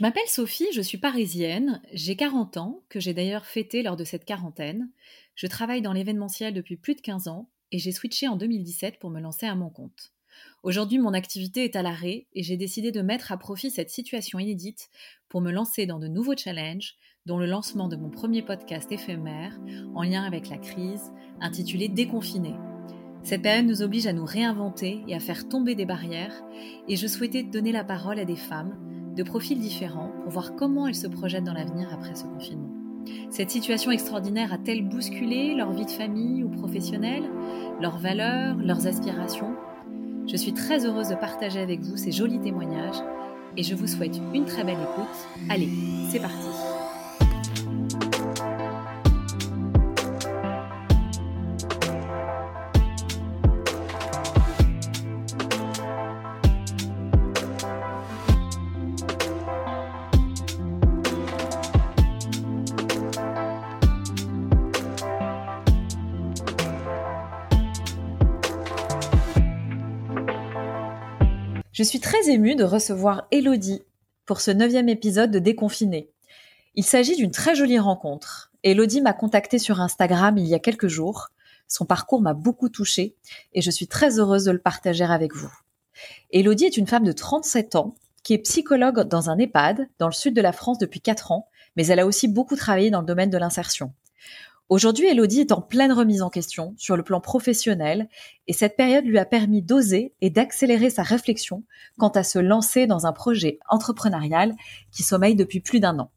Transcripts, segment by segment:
Je m'appelle Sophie, je suis parisienne, j'ai 40 ans, que j'ai d'ailleurs fêté lors de cette quarantaine. Je travaille dans l'événementiel depuis plus de 15 ans et j'ai switché en 2017 pour me lancer à mon compte. Aujourd'hui, mon activité est à l'arrêt et j'ai décidé de mettre à profit cette situation inédite pour me lancer dans de nouveaux challenges, dont le lancement de mon premier podcast éphémère en lien avec la crise, intitulé Déconfiné. Cette période nous oblige à nous réinventer et à faire tomber des barrières, et je souhaitais donner la parole à des femmes de profils différents pour voir comment elles se projettent dans l'avenir après ce confinement. Cette situation extraordinaire a-t-elle bousculé leur vie de famille ou professionnelle, leurs valeurs, leurs aspirations? Je suis très heureuse de partager avec vous ces jolis témoignages et je vous souhaite une très belle écoute. Allez, c'est parti Je suis très émue de recevoir Elodie pour ce neuvième épisode de Déconfiné. Il s'agit d'une très jolie rencontre. Elodie m'a contactée sur Instagram il y a quelques jours. Son parcours m'a beaucoup touchée et je suis très heureuse de le partager avec vous. Elodie est une femme de 37 ans qui est psychologue dans un EHPAD dans le sud de la France depuis 4 ans, mais elle a aussi beaucoup travaillé dans le domaine de l'insertion. Aujourd'hui, Elodie est en pleine remise en question sur le plan professionnel et cette période lui a permis d'oser et d'accélérer sa réflexion quant à se lancer dans un projet entrepreneurial qui sommeille depuis plus d'un an.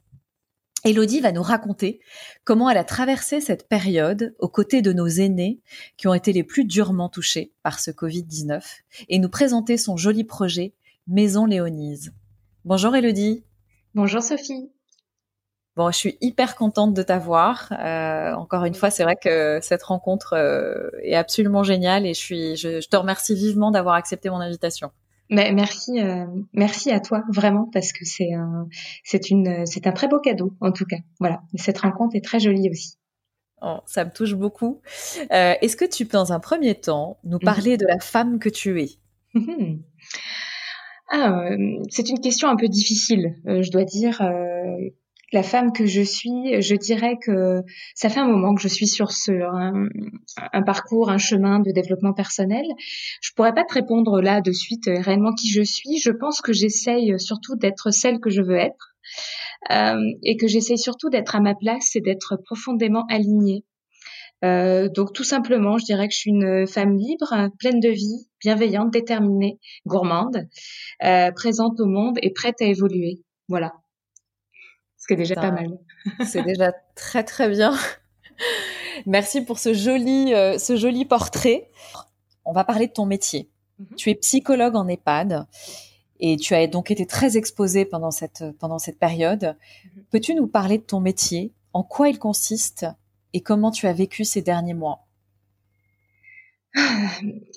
Elodie va nous raconter comment elle a traversé cette période aux côtés de nos aînés qui ont été les plus durement touchés par ce Covid-19 et nous présenter son joli projet Maison Léonise. Bonjour Elodie. Bonjour Sophie. Bon, je suis hyper contente de t'avoir. Euh, encore une fois, c'est vrai que cette rencontre euh, est absolument géniale et je suis, je, te remercie vivement d'avoir accepté mon invitation. Mais merci, euh, merci à toi vraiment parce que c'est un, c'est une, c'est un très beau cadeau en tout cas. Voilà, cette rencontre est très jolie aussi. Oh, ça me touche beaucoup. Est-ce que tu peux, dans un premier temps, nous mhm. parler de la femme que tu es? Ah, c'est une question un peu difficile, je dois dire la femme que je suis, je dirais que ça fait un moment que je suis sur ce un, parcours, un chemin de développement personnel. Je pourrais pas te répondre là de suite euh, réellement qui je suis. Je pense que j'essaye surtout d'être celle que je veux être euh, et que j'essaye surtout d'être à ma place et d'être profondément alignée. Euh, donc tout simplement, je dirais que je suis une femme libre, pleine de vie, bienveillante, déterminée, gourmande, présente au monde et prête à évoluer. Voilà ce qui est déjà pas mal. C'est déjà très très bien. Merci pour ce joli, euh, ce joli portrait. On va parler de ton métier. Mhm. Tu es psychologue en EHPAD et tu as donc été très exposée pendant cette, pendant cette période. Mhm. Peux-tu nous parler de ton métier, en quoi il consiste? Et comment tu as vécu ces derniers mois?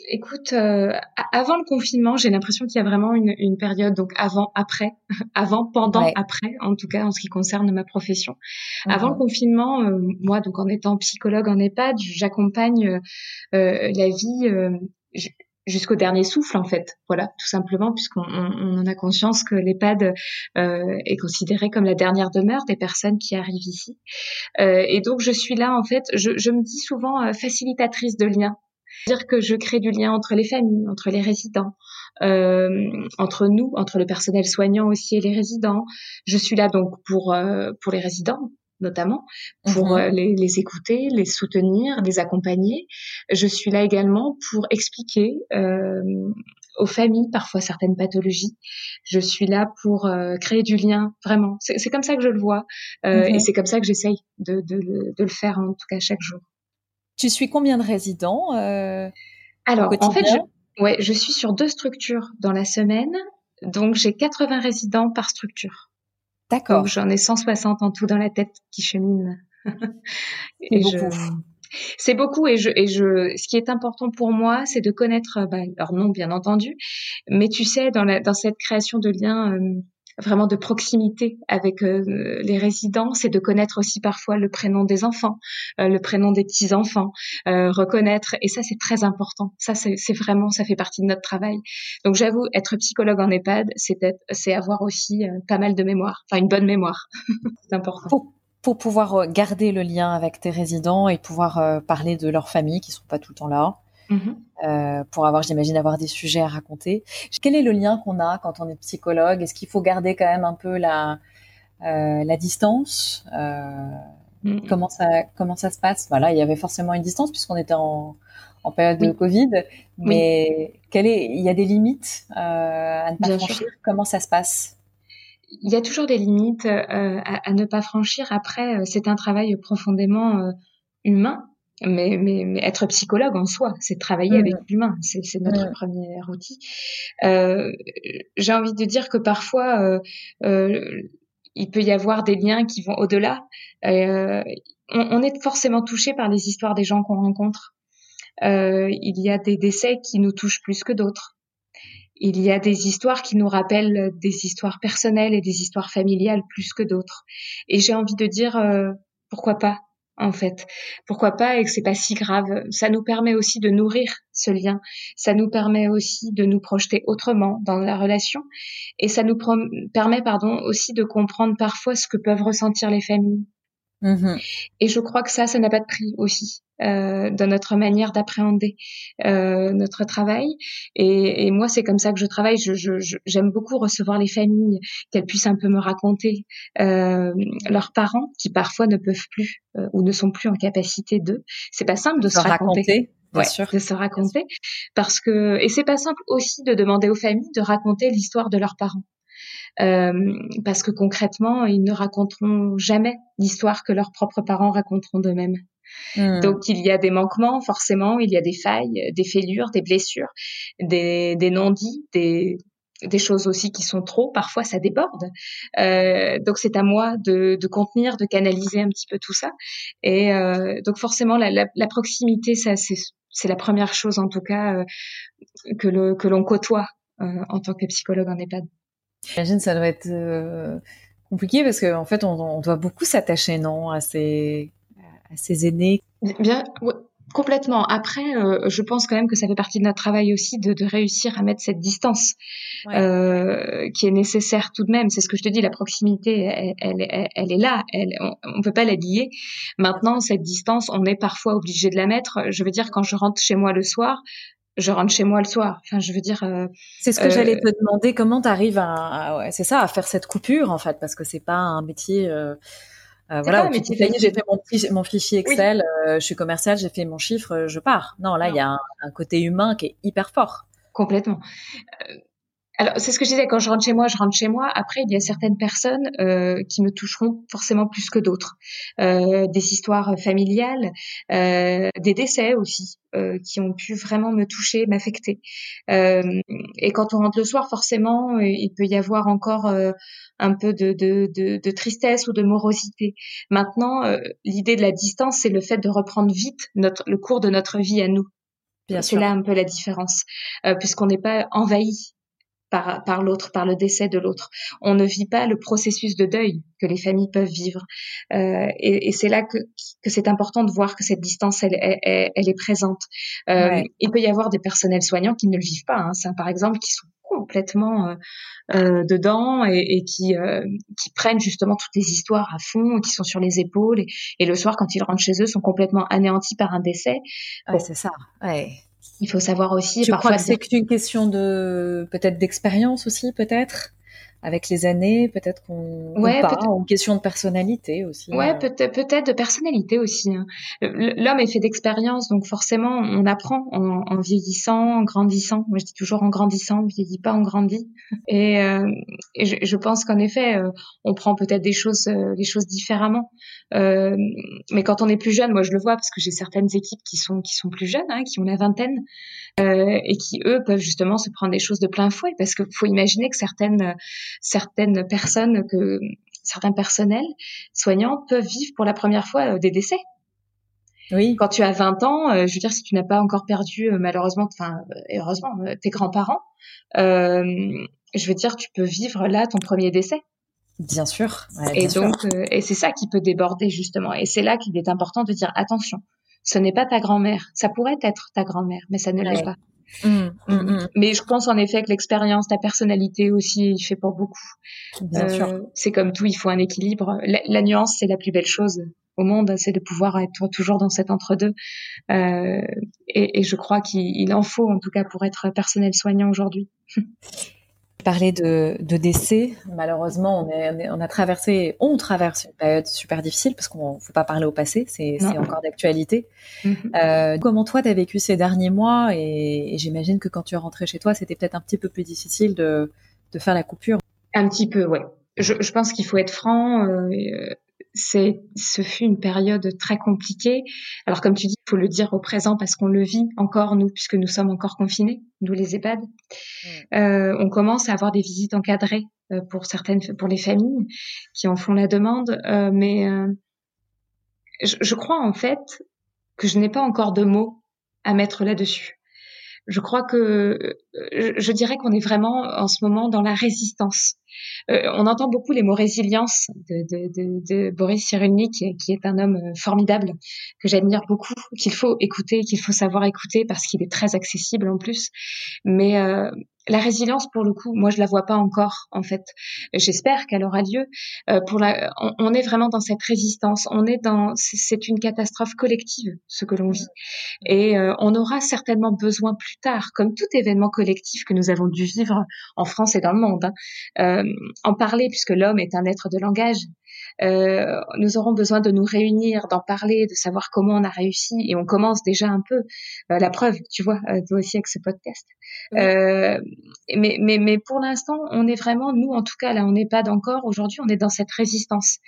Écoute, euh, avant le confinement, j'ai l'impression qu'il y a vraiment une, une, période, donc avant, après, avant, pendant, après, en tout cas en ce qui concerne ma profession. Avant le confinement, euh, moi, donc en étant psychologue en EHPAD, j'accompagne euh, la vie jusqu'au dernier souffle en fait. Voilà tout simplement puisqu'on on, en a conscience que l'EHPAD euh, est considéré comme la dernière demeure des personnes qui arrivent ici. Euh, et donc je suis là en fait. Je, je me dis souvent facilitatrice de liens dire que je crée du lien entre les familles, entre les résidents, euh, entre nous, entre le personnel soignant aussi et les résidents. Je suis là donc pour euh, pour les résidents notamment pour mhm. euh, les, les, écouter, les soutenir, les accompagner. Je suis là également pour expliquer euh, aux familles parfois certaines pathologies. Je suis là pour euh, créer du lien, vraiment. C'est comme ça que je le vois euh, et c'est comme ça que j'essaye de, de, de, le faire en tout cas chaque jour. Tu suis combien de résidents euh, Alors, en fait, je, ouais, je suis sur deux structures dans la semaine. Donc, j'ai 80 résidents par structure. D'accord. J'en ai 160 en tout dans la tête qui cheminent. C'est beaucoup. C'est beaucoup et je, et je, ce qui est important pour moi, c'est de connaître bah, leur nom, bien entendu, mais tu sais, dans, la, dans cette création de liens, euh, vraiment de proximité avec les résidents, c'est de connaître aussi parfois le prénom des enfants, le prénom des petits enfants, reconnaître et ça c'est très important. Ça c'est vraiment ça fait partie de notre travail. Donc j'avoue être psychologue en EHPAD, c'est avoir aussi pas mal de mémoire, enfin une bonne mémoire. c'est important pour pouvoir euh, garder le lien avec tes résidents et pouvoir euh, parler de leur famille qui sont pas tout le temps là. Mm-hmm. Euh, pour avoir, j'imagine, avoir des sujets à raconter. Quel est le lien qu'on a quand on est psychologue? Est-ce qu'il faut garder quand même un peu la, la distance? Mm-hmm. Comment ça comment ça se passe? Voilà, il y avait forcément une distance puisqu'on était en, en période de Covid, mais quelle est Il y a des limites à ne pas franchir? Comment ça se passe? Il y a toujours des limites euh, à, ne pas franchir. Après, euh, c'est un travail profondément euh, humain, mais, mais, mais, être psychologue en soi, c'est travailler avec l'humain, c'est, notre premier outil. j'ai envie de dire que parfois, il peut y avoir des liens qui vont au-delà. On, on, est forcément touché par les histoires des gens qu'on rencontre. il y a des décès qui nous touchent plus que d'autres il y a des histoires qui nous rappellent des histoires personnelles et des histoires familiales plus que d'autres. Et j'ai envie de dire euh, pourquoi pas? En fait. Pourquoi pas et que c'est pas si grave. Ça nous permet aussi de nourrir ce lien. Ça nous permet aussi de nous projeter autrement dans la relation et ça nous permet pardon aussi de comprendre parfois ce que peuvent ressentir les familles. Mmh et je crois que ça, ça n'a pas de prix aussi euh, dans notre manière d'appréhender euh, notre travail. Et, et moi, c'est comme ça que je travaille. Je, je, j'aime beaucoup recevoir les familles, qu'elles puissent un peu me raconter euh, leurs parents qui parfois ne peuvent plus euh, ou ne sont plus en capacité de. C'est pas simple de se, raconter. Bien sûr. de se raconter parce que et c'est pas simple aussi de demander aux familles de raconter l'histoire de leurs parents parce que concrètement, ils ne raconteront jamais l'histoire que leurs propres parents raconteront d'eux-mêmes. Hmm. Donc il y a des manquements, forcément, il y a des failles, des fêlures, des blessures, des, des non-dits, des, des choses aussi qui sont trop, parfois ça déborde. Euh, donc c'est à moi de, de, contenir, de canaliser un petit peu tout ça. Et euh, donc forcément la, la, la proximité, ça c'est la première chose en tout cas euh, que l'on que côtoie euh, en tant que psychologue en EHPAD. J'imagine ça doit être euh, compliqué parce qu'en en fait, on, doit beaucoup s'attacher, non, à ces, à ces aînés? Bien, complètement. Après, euh, je pense quand même que ça fait partie de notre travail aussi de, de réussir à mettre cette distance euh, qui est nécessaire tout de même. C'est ce que je te dis, la proximité, elle, elle, elle, est là. Elle, on ne peut pas la lier. Maintenant, cette distance, on est parfois obligé de la mettre. Je veux dire, quand je rentre chez moi le soir, je rentre chez moi le soir. Enfin, je veux dire. Euh, c'est ce que j'allais euh, te demander. Comment tu arrives à, ouais, c'est ça, à faire cette coupure en fait, parce que c'est pas un métier. Euh, voilà, un métier j'ai fait mon, mon, fichier Excel, je suis commercial, j'ai fait mon chiffre, je pars. Non, là, il y a un, un, côté humain qui est hyper fort. Complètement. Alors, c'est ce que je disais, quand je rentre chez moi, je rentre chez moi. Après, il y a certaines personnes euh, qui me toucheront forcément plus que d'autres. Euh, des histoires familiales, euh, des décès aussi, euh, qui ont pu vraiment me toucher, m'affecter. Euh, et quand on rentre le soir, forcément, euh, il peut y avoir encore un peu de, de, de, de, tristesse ou de morosité. Maintenant, l'idée de la distance, c'est le fait de reprendre vite notre, le cours de notre vie à nous. C'est là un peu la différence, puisqu'on n'est pas envahi par, par l'autre, par le décès de l'autre. On ne vit pas le processus de deuil que les familles peuvent vivre. Euh, et, et c'est là que, que c'est important de voir que cette distance, elle, elle, elle est présente. Euh, Il peut y avoir des personnels soignants qui ne le vivent pas, hein, par exemple, qui sont complètement euh, euh dedans et, et qui, euh, qui prennent justement toutes les histoires à fond, qui sont sur les épaules et, et, le soir quand ils rentrent chez eux sont complètement anéantis par un décès. Ouais, c'est ça. Ouais. Il faut savoir aussi. Tu parfois, crois que c'est une question de peut-être d'expérience aussi, peut-être? Avec les années, peut-être qu'on ouais, ou une question de personnalité aussi. Ouais, euh. peut-être peut-être de personnalité aussi. Hein. L'homme est fait d'expérience, donc forcément on apprend en, en, vieillissant, en grandissant. Moi je dis toujours en grandissant, on vieillit pas, on grandit. Et, euh, et je, je, pense qu'en effet, euh, on prend peut-être des choses, des choses différemment. Euh, mais quand on est plus jeune, moi je le vois parce que j'ai certaines équipes qui sont qui sont plus jeunes, hein, qui ont la vingtaine, et qui eux peuvent justement se prendre des choses de plein fouet parce que faut imaginer que certaines certaines personnes que certains personnels soignants peuvent vivre pour la première fois euh, des décès. Oui. Quand tu as 20 ans, euh, je veux dire, si tu n'as pas encore perdu, euh, malheureusement, enfin, heureusement, tes grands-parents, euh, je veux dire, tu peux vivre là ton premier décès. Bien sûr. et donc, euh, et c'est ça qui peut déborder justement. Et c'est là qu'il est important de dire attention, ce n'est pas ta grand-mère. Ça pourrait être ta grand-mère, mais ça ne l'est pas. Mmh, mmh, mmh. Mais je pense en effet que l'expérience, ta personnalité aussi, fait pour beaucoup. Bien sûr. Euh, c'est comme tout, il faut un équilibre. La, nuance, c'est la plus belle chose au monde, c'est de pouvoir être toujours dans cet entre-deux. Euh, et, et, je crois qu'il en faut, en tout cas, pour être personnel soignant aujourd'hui. Parler de, de décès. Malheureusement, on, est, on, a traversé, on traverse une période super difficile parce qu'on ne faut pas parler au passé, c'est encore d'actualité. Mm-hmm. Euh, comment toi, tu as vécu ces derniers mois et, j'imagine que quand tu es rentré chez toi, c'était peut-être un petit peu plus difficile de, de faire la coupure. Un petit peu, ouais. Je, je pense qu'il faut être franc. Euh, c'est, ce fut une période très compliquée. Alors comme tu dis, il faut le dire au présent parce qu'on le vit encore nous, puisque nous sommes encore confinés, nous les EHPAD. Mm. Euh, on commence à avoir des visites encadrées euh, pour certaines, pour les familles qui en font la demande, euh, mais euh, je, je crois en fait que je n'ai pas encore de mots à mettre là-dessus je crois que je dirais qu'on est vraiment en ce moment dans la résistance. Euh, on entend beaucoup les mots résilience de, de, de, de Boris Cyrulnik, qui est un homme formidable que j'admire beaucoup, qu'il faut écouter, qu'il faut savoir écouter parce qu'il est très accessible en plus. Mais euh, la résilience, pour le coup, moi, je la vois pas encore, en fait. J'espère qu'elle aura lieu. Euh, pour la, on, est vraiment dans cette résistance. On est dans, c'est une catastrophe collective, ce que l'on vit. Et euh, on aura certainement besoin plus tard, comme tout événement collectif que nous avons dû vivre en France et dans le monde, hein, euh, en parler, puisque l'homme est un être de langage. Euh, nous aurons besoin de nous réunir, d'en parler, de savoir comment on a réussi. Et on commence déjà un peu. Euh, la preuve, tu vois, euh, toi aussi avec ce podcast. Euh, mais, mais, mais pour l'instant, on est vraiment, nous en tout cas, là, on n'est pas d'encore. Aujourd'hui, on est dans cette résistance.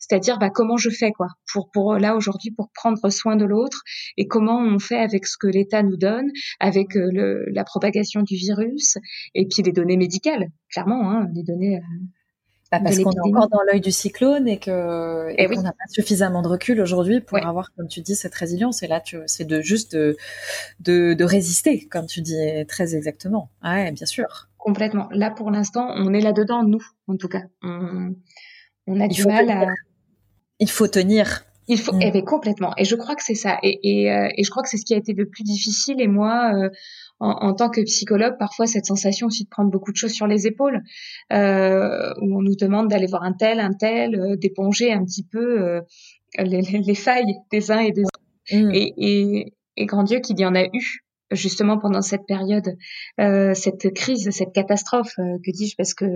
C'est-à-dire, bah, comment je fais, quoi, pour, pour là, aujourd'hui, pour prendre soin de l'autre et comment on fait avec ce que l'État nous donne, avec le, la propagation du virus et puis les données médicales, clairement, hein, les données bah, parce qu'on est encore dans l'œil du cyclone et que et, eh qu'on n'a pas suffisamment de recul aujourd'hui pour avoir, comme tu dis, cette résilience. Et là, c'est de juste de, de, de, résister, comme tu dis très exactement. Ouais, bien sûr. Complètement. Là, pour l'instant, on est là-dedans, nous, en tout cas. On, on a du mal à. Il faut tenir. Il faut, mm. eh bien, complètement. Et je crois que c'est ça. Et, et, euh, et, je crois que c'est ce qui a été le plus difficile. Et moi, euh, en, en, tant que psychologue, parfois cette sensation aussi de prendre beaucoup de choses sur les épaules, euh, où on nous demande d'aller voir un tel, un tel, euh, d'éponger un petit peu euh, les, les, failles des uns et des autres. Mmh. Et, et, et, grand Dieu qu'il y en a eu justement pendant cette période, cette crise, cette catastrophe, que dis-je, parce que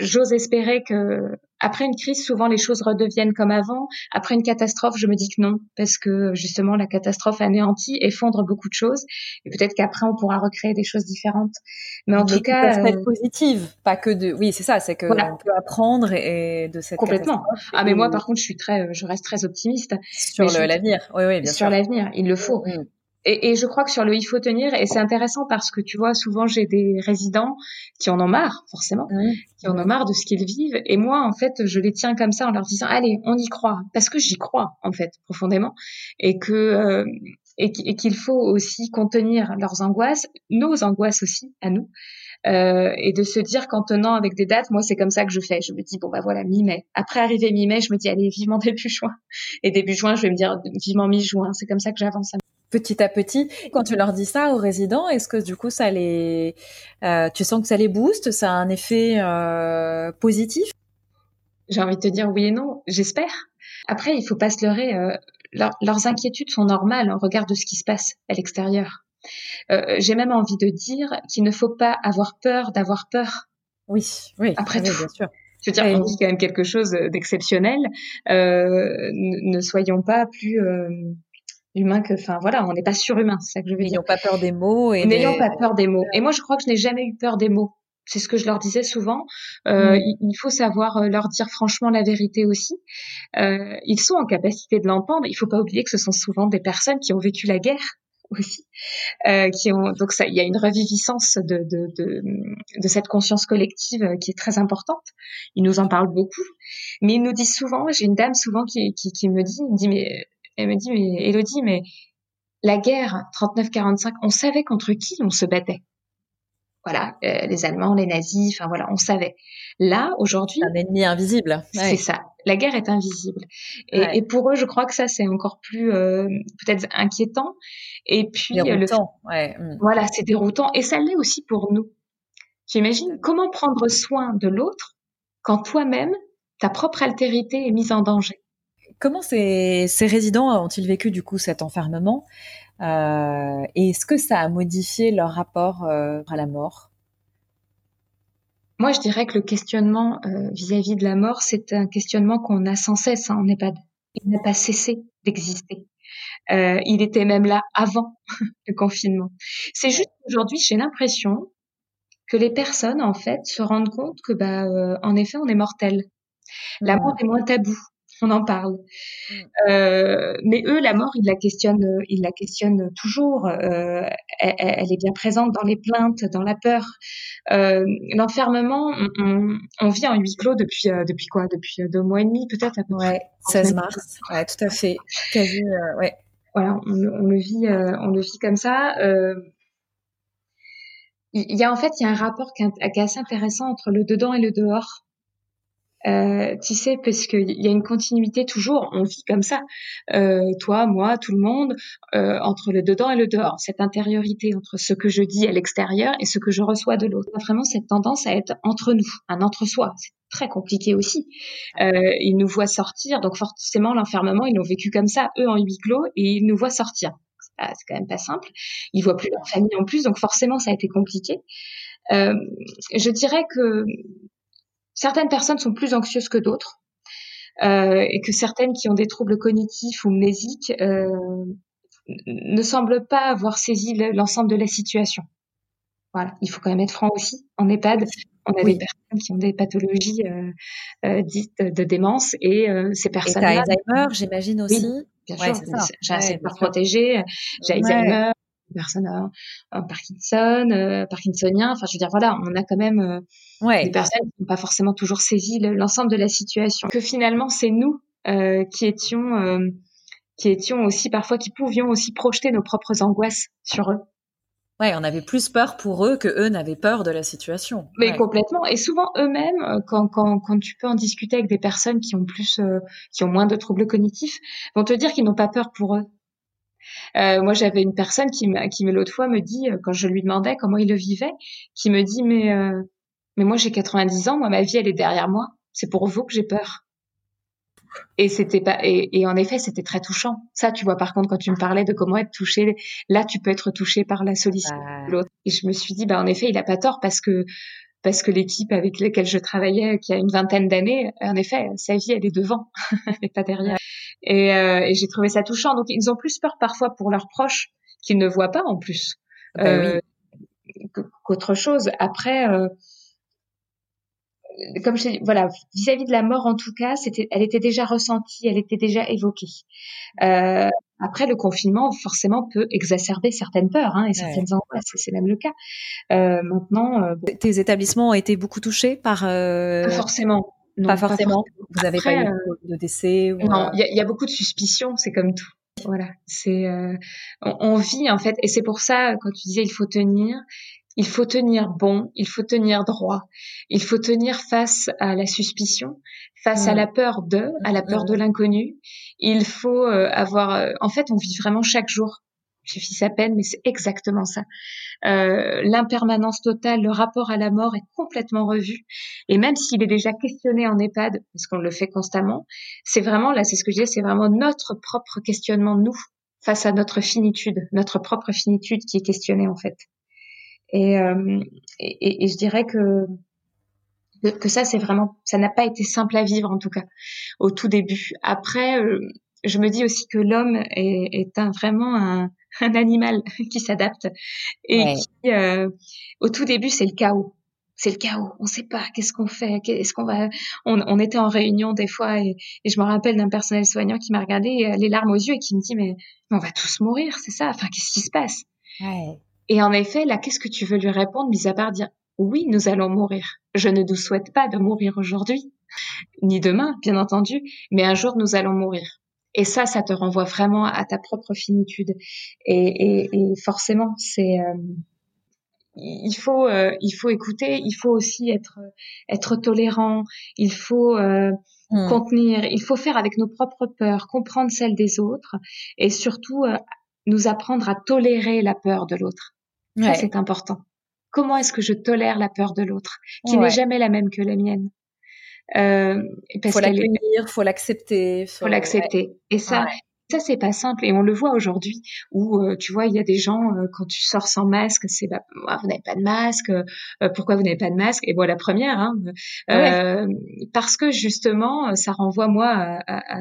j'ose espérer que après une crise, souvent les choses redeviennent comme avant. Après une catastrophe, je me dis que non, parce que justement la catastrophe anéantit, effondre beaucoup de choses, et peut-être qu'après on pourra recréer des choses différentes. Mais en tout cas, euh... positive, pas que de. Oui, c'est ça, c'est que on peut apprendre et, de cette complètement. Ah, mais moi, par contre, je suis très, je reste très optimiste sur l'avenir. Oui, oui, bien sûr. Sur l'avenir, il le faut. Mm. Et, et, je crois que sur le il faut tenir, et c'est intéressant parce que tu vois, souvent j'ai des résidents qui en ont marre, forcément, qui en ont marre de ce qu'ils vivent. Et moi, en fait, je les tiens comme ça en leur disant, allez, on y croit, parce que j'y crois, en fait, profondément, et que euh, et qu'il faut aussi contenir leurs angoisses, nos angoisses aussi, à nous. Euh, et de se dire qu'en tenant avec des dates, moi c'est comme ça que je fais. Je me dis bon bah voilà mi-mai. Après arriver mi-mai, je me dis allez vivement début juin. Et début juin, je vais me dire vivement mi-juin. C'est comme ça que j'avance petit à petit. Quand tu leur dis ça aux résidents, est-ce que du coup ça les, euh, tu sens que ça les booste, ça a un effet euh, positif? J'ai envie de te dire oui et non. J'espère. Après, il faut pas se leurrer. Euh, leurs inquiétudes sont normales en regard de ce qui se passe à l'extérieur. J'ai même envie de dire qu'il ne faut pas avoir peur d'avoir peur. Oui, oui. Après tout. bien sûr. Je veux dire, on dit quand même quelque chose d'exceptionnel. Euh, ne soyons pas plus humain que, enfin voilà, on n'est pas surhumain, c'est ça que je veux dire. N'ayons pas peur des mots. et N'ayons pas peur des mots. Et moi, je crois que je n'ai jamais eu peur des mots. C'est ce que je leur disais souvent. Euh, mm. il, faut savoir euh, leur dire franchement la vérité aussi. Euh, ils sont en capacité de l'entendre. Il faut pas oublier que ce sont souvent des personnes qui ont vécu la guerre aussi, euh, qui ont donc ça, il y a une reviviscence de, de, de, de cette conscience collective euh, qui est très importante. Ils nous en parlent beaucoup, mais ils nous disent souvent. J'ai une dame souvent qui, qui, qui me dit, me dit mais elle me dit, mais Elodie, mais la guerre 39-45, on savait contre qui on se battait. voilà, euh, les Allemands, les nazis, enfin voilà, on savait. Là, aujourd'hui, un ennemi invisible. C'est ça. La guerre est invisible. Et, pour eux, je crois que ça, c'est encore plus euh, peut-être inquiétant. Et puis, déroutant. Ouais. Mm. voilà, c'est déroutant. Et ça l'est aussi pour nous. Tu imagines comment prendre soin de l'autre quand toi-même, ta propre altérité est mise en danger? Comment ces, ces résidents ont-ils vécu du coup cet enfermement euh, et est-ce que ça a modifié leur rapport euh, à la mort? Moi, je dirais que le questionnement euh, vis-à-vis de la mort, c'est un questionnement qu'on a sans cesse hein, en EHPAD. Il n'a pas cessé d'exister. il était même là avant le confinement. C'est juste aujourd'hui, j'ai l'impression que les personnes, en fait, se rendent compte que, bah, en effet, on est mortel. La mort est moins tabou on en parle. Mm. Euh, mais eux, la mort, ils la questionnent, ils la questionnent toujours. Euh, elle, est bien présente dans les plaintes, dans la peur. Euh, l'enfermement, on, vit en huis clos depuis depuis quoi? Depuis deux mois et demi, peut-être ouais, 16 mars. Ouais, tout à fait. Quasi. ouais. Voilà, on, le vit, on le vit comme ça. Il y a en fait, il y a un rapport qui est assez intéressant entre le dedans et le dehors. Euh, tu sais, parce qu'il y a une continuité toujours, on vit comme ça, euh, toi, moi, tout le monde, euh, entre le dedans et le dehors, cette intériorité entre ce que je dis à l'extérieur et ce que je reçois de l'autre. Vraiment cette tendance à être entre nous, un entre-soi. C'est très compliqué aussi. ils nous voient sortir, donc forcément l'enfermement, ils l'ont vécu comme ça, eux en huis clos, et ils nous voient sortir. C'est quand même pas simple. Ils voient plus leur famille en plus, donc forcément ça a été compliqué. je dirais que certaines personnes sont plus anxieuses que d'autres euh, et que certaines qui ont des troubles cognitifs ou mnésiques euh, ne semblent pas avoir saisi l'ensemble de la situation. Voilà, il faut quand même être franc aussi. En EHPAD, on a des personnes qui ont des pathologies euh, euh dites de démence et euh, ces personnes. Et Alzheimer, j'imagine aussi. Oui, bien sûr. J'ai assez peur protégée. J'ai Alzheimer, personnes euh, Parkinson, euh, Parkinsonien. Enfin, je veux dire, voilà, on a quand même euh, des personnes qui n'ont pas forcément toujours saisi l'ensemble de la situation. Que finalement, c'est nous euh, qui étions, qui étions aussi parfois, qui pouvions aussi projeter nos propres angoisses sur eux. Ouais, on avait plus peur pour eux que eux n'avaient peur de la situation. Mais complètement. Et souvent eux-mêmes, quand, quand, quand tu peux en discuter avec des personnes qui ont plus, qui ont moins de troubles cognitifs, vont te dire qu'ils n'ont pas peur pour eux. Euh, moi, j'avais une personne qui, qui l'autre fois me dit, euh, quand je lui demandais comment il le vivait, qui me dit, mais, euh, mais moi j'ai 90 ans, moi ma vie elle est derrière moi, c'est pour vous que j'ai peur. Et c'était pas et, et, en effet c'était très touchant. Ça tu vois par contre quand tu me parlais de comment être touché, là tu peux être touché par la solitude de l'autre. Et je me suis dit bah en effet il a pas tort parce que parce que l'équipe avec laquelle je travaillais, qui a une vingtaine d'années, en effet, sa vie, elle est devant, elle n'est pas derrière. Et, euh, et j'ai trouvé ça touchant. Donc, ils ont plus peur parfois pour leurs proches qu'ils ne voient pas en plus ah euh, qu'autre chose. Après, euh, comme je dis, voilà, vis-à-vis de la mort en tout cas, c'était, elle était déjà ressentie, elle était déjà évoquée. Euh, après, le confinement, forcément, peut exacerber certaines peurs hein, et certaines angoisses. C'est même le cas. Euh, maintenant, euh, tes établissements ont été beaucoup touchés par pas forcément. Non, pas, forcément. Vous n'avez pas eu de décès ou... Non, il y, y, a beaucoup de suspicions. C'est comme tout. Voilà, c'est on, on, vit en fait, et c'est pour ça quand tu disais il faut tenir, il faut tenir bon, il faut tenir droit, il faut tenir face à la suspicion, face à la peur de, à la peur de l'inconnu. Il faut euh, avoir, euh, en fait, on vit vraiment chaque jour. J'ai fait sa peine, mais c'est exactement ça. Euh, l'impermanence totale, le rapport à la mort est complètement revu. Et même s'il est déjà questionné en EHPAD, parce qu'on le fait constamment, c'est vraiment, là, c'est ce que je disais, c'est vraiment notre propre questionnement, nous, face à notre finitude, notre propre finitude qui est questionnée, en fait. Euh, et, et, et, je dirais que que ça c'est vraiment ça n'a pas été simple à vivre en tout cas au tout début. Après, euh, je me dis aussi que l'homme est, est un, vraiment un, un, animal qui s'adapte et qui euh, au tout début c'est le chaos c'est le chaos. On sait pas qu'est-ce qu'on fait. Qu'est-ce qu'on va. On, on, était en réunion des fois et, et je me rappelle d'un personnel soignant qui m'a regardé les larmes aux yeux et qui me dit mais, mais on va tous mourir, c'est ça? Enfin qu'est-ce qui se passe? Ouais. Et en effet, là, qu'est-ce que tu veux lui répondre, mis à part dire oui, nous allons mourir. Je ne nous souhaite pas de mourir aujourd'hui, ni demain, bien entendu, mais un jour nous allons mourir. Et ça, ça te renvoie vraiment à ta propre finitude. Et, et, et forcément, c'est, euh, il faut il faut écouter, il faut aussi être être tolérant, il faut mmh. contenir, il faut faire avec nos propres peurs, comprendre celles des autres et surtout nous apprendre à tolérer la peur de l'autre. Ça c'est important. Comment est-ce que je tolère la peur de l'autre qui n'est jamais la même que la mienne? Euh, parce faut l'accueillir, faut l'accepter. Faut, faut l'accepter. Et ça, ça c'est pas simple. Et on le voit aujourd'hui où euh, tu vois, il y a des gens euh, quand tu sors sans masque, c'est bah, vous n'avez pas de masque. Euh, pourquoi vous n'avez pas de masque? Et voilà, la première, hein, parce que justement, ça renvoie moi à, à,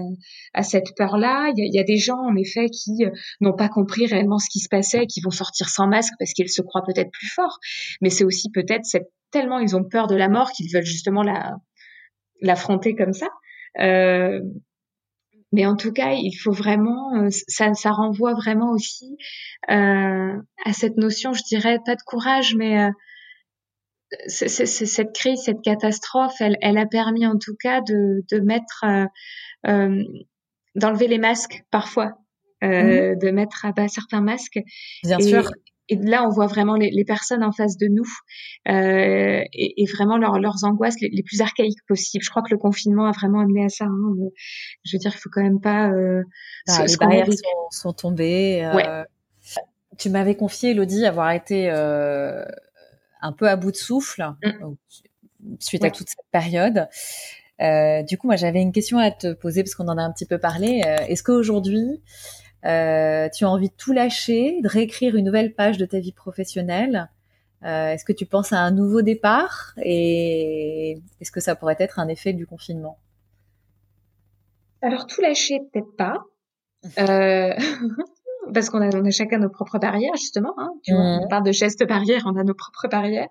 à cette peur-là. Il y, y a, des gens en effet qui n'ont pas compris réellement ce qui se passait, qui vont sortir sans masque parce qu'ils se croient peut-être plus forts. Mais c'est aussi peut-être cette tellement ils ont peur de la mort qu'ils veulent justement la l'affronter comme ça. Euh, mais en tout cas, il faut vraiment, euh, ça, ça renvoie vraiment aussi euh, à cette notion, je dirais, pas de courage, mais euh, cette crise, cette catastrophe, elle, elle, a permis en tout cas de, de mettre, euh, euh d'enlever les masques parfois, mmh. de mettre à bas certains masques. Bien sûr et là, on voit vraiment les, les personnes en face de nous euh, et, et, vraiment leur, leurs angoisses les, les, plus archaïques possibles. Je crois que le confinement a vraiment amené à ça. Hein. Je veux dire, il faut quand même pas. Euh, ah, les barrières sont, sont, tombées. Euh, ouais. Tu m'avais confié, Elodie, avoir été un peu à bout de souffle mmh. suite à toute cette période. Du coup, moi, j'avais une question à te poser parce qu'on en a un petit peu parlé. Est-ce qu'aujourd'hui, euh, tu as envie de tout lâcher, de réécrire une nouvelle page de ta vie professionnelle. Euh, est-ce que tu penses à un nouveau départ et est-ce que ça pourrait être un effet du confinement? Alors tout lâcher, peut-être pas. Euh, parce qu'on a, on a chacun nos propres barrières justement. Hein. On mmh. parle de gestes barrières, on a nos propres barrières.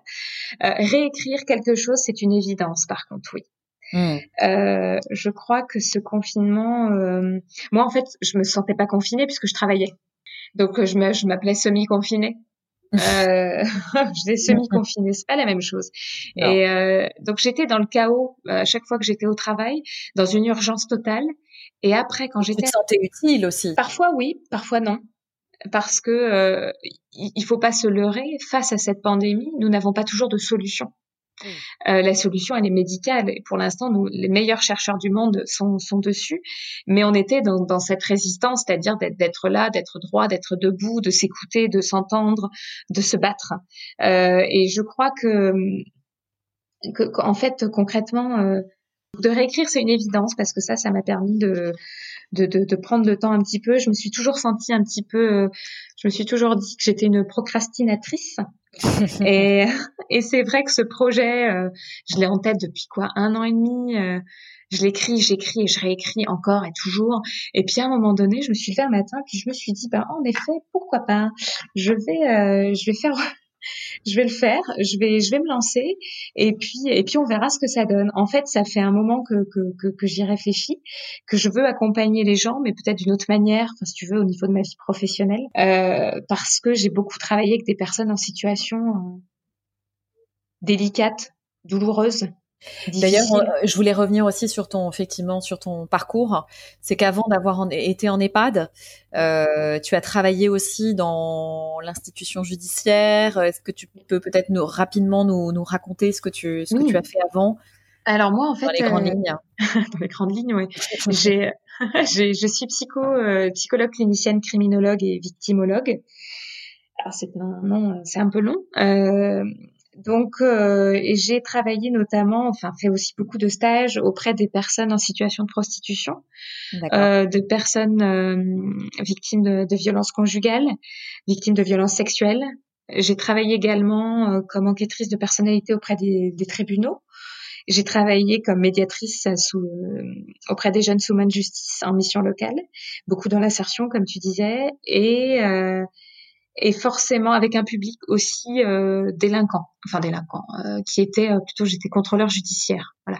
réécrire quelque chose, c'est une évidence. Par contre, oui. Mm. Euh, je crois que ce confinement, euh, moi en fait, je me sentais pas confinée puisque je travaillais. Donc je me, je m'appelais semi-confinée. euh, j'étais semi-confinée, c'est pas la même chose. Et euh, donc j'étais dans le chaos à chaque fois que j'étais au travail, dans une urgence totale. Et après, quand j'étais, tu te sentais utile aussi. Parfois oui, parfois non parce que euh, il faut pas se leurrer face à cette pandémie, nous n'avons pas toujours de solution. Euh, la solution, elle est médicale. Et pour l'instant, nous, les meilleurs chercheurs du monde sont, sont dessus. Mais on était dans, cette résistance, c'est-à-dire d'être là, d'être droit, d'être debout, de s'écouter, de s'entendre, de se battre. Euh, et je crois que, fait, concrètement, euh, de réécrire, c'est une évidence parce que ça, ça m'a permis de, de, de, de, prendre le temps un petit peu. Je me suis toujours sentie un petit peu, euh, je me suis toujours dit que j'étais une procrastinatrice. Et, et c'est vrai que ce projet, euh, je l'ai en tête depuis quoi un an et demi. Euh, je l'écris, j'écris et je réécris encore et toujours. Et puis à un moment donné, je me suis fait un matin, puis je me suis dit, bah en effet, pourquoi pas Je vais, euh, je vais faire je vais le faire, je vais, je vais me lancer, et puis, et puis on verra ce que ça donne. En fait, ça fait un moment que que, que, que j'y réfléchis, que je veux accompagner les gens, mais peut-être d'une autre manière, enfin, si tu veux, au niveau de ma vie professionnelle, euh, parce que j'ai beaucoup travaillé avec des personnes en situation euh, délicate, douloureuse, D'ailleurs, euh, je voulais revenir aussi sur ton effectivement sur ton parcours. C'est qu'avant d'avoir été en EHPAD, euh, tu as travaillé aussi dans l'institution judiciaire. Est-ce que tu peux peut-être nous rapidement nous, nous raconter ce que tu ce que tu as fait avant? Alors moi, en fait, dans les grandes euh, lignes. dans les grandes lignes, oui. j'ai, je suis psycho, psychologue clinicienne, criminologue et victimologue. Alors c'est un nom, c'est un peu long. Euh, donc, euh, j'ai travaillé notamment, enfin, fait aussi beaucoup de stages auprès des personnes en situation de prostitution, euh, de personnes euh, victimes de, de, violences conjugales, victimes de violences sexuelles. J'ai travaillé également euh, comme enquêtrice de personnalité auprès des, des tribunaux. J'ai travaillé comme médiatrice sous, euh, auprès des jeunes sous main de justice en mission locale, beaucoup dans l'insertion, comme tu disais, et et forcément avec un public aussi euh, délinquant, enfin délinquant, euh, qui était euh, plutôt j'étais contrôleur judiciaire, voilà.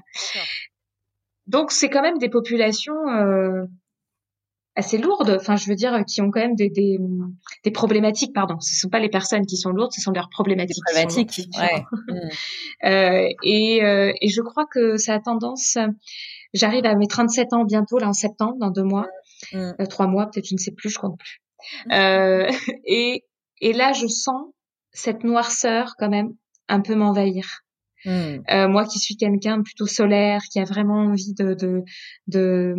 Donc c'est quand même des populations euh, assez lourdes, enfin je veux dire qui ont quand même des, des, des problématiques, pardon. Ce sont pas les personnes qui sont lourdes, ce sont leurs problématiques. Des problématiques, ouais. euh, et, et je crois que ça a tendance. J'arrive à mes 37 ans bientôt là en septembre, dans deux mois, trois mois peut-être, je ne sais plus, je compte plus. Euh, et, et là, je sens cette noirceur quand même un peu m'envahir. Hmm. Euh, moi qui suis quelqu'un plutôt solaire, qui a vraiment envie de de de,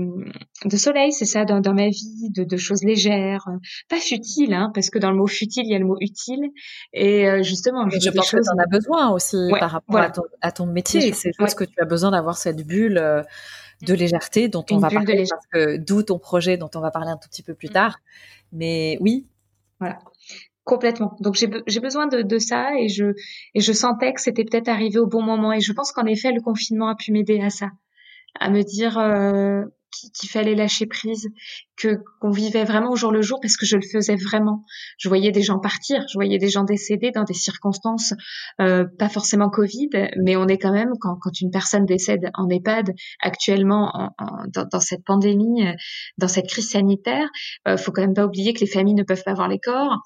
de soleil, c'est ça, dans, dans, ma vie, de, de choses légères, pas futiles, hein, parce que dans le mot futile, il y a le mot utile. Et euh, justement, je, pense que tu en as besoin aussi par rapport à, ton, à, ton, métier. C'est juste que tu as besoin d'avoir cette bulle euh, de légèreté dont on va parler, parce que d'où ton projet dont on va parler un tout petit peu plus mm. tard. Mais oui. Voilà. Complètement. Donc j'ai besoin de, de, ça et je et je sentais que c'était peut-être arrivé au bon moment et je pense qu'en effet le confinement a pu m'aider à ça, à me dire euh, qu'il fallait lâcher prise, que qu'on vivait vraiment au jour le jour parce que je le faisais vraiment. Je voyais des gens partir, je voyais des gens décéder dans des circonstances euh, pas forcément Covid, mais on est quand même quand, une personne décède en EHPAD actuellement en, dans, cette pandémie, dans cette crise sanitaire, euh, faut quand même pas oublier que les familles ne peuvent pas voir les corps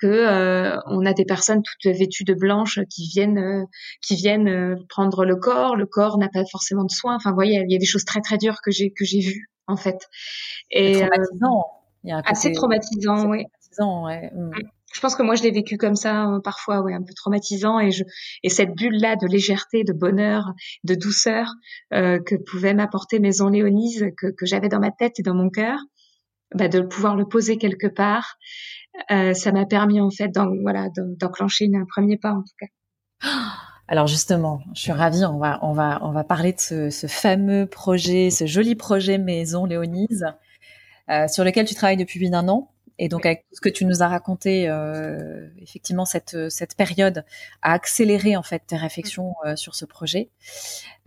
que euh, on a des personnes toutes vêtues de blanche qui viennent euh, qui viennent euh, prendre le corps. Le corps n'a pas forcément de soins. Enfin vous voyez il y a des choses très très dures que j'ai que j'ai vues en fait. Et traumatisant. Il y a assez traumatisant oui. ouais. Mm. je pense que moi je l'ai vécu comme ça parfois ouais un peu traumatisant. Et je et cette bulle là de légèreté de bonheur de douceur que pouvaient m'apporter Maison Léonise que, que j'avais dans ma tête et dans mon cœur bah, de pouvoir le poser quelque part euh, ça m'a permis en fait voilà d'enclencher un premier pas en tout cas. Alors justement, je suis ravie. On va on va on va parler de ce, ce fameux projet, ce joli projet Maison Léonise, euh, sur lequel tu travailles depuis plus d'un an. Et donc avec tout ce que tu nous as raconté, euh, effectivement cette cette période a accéléré en fait tes réflexions euh, sur ce projet.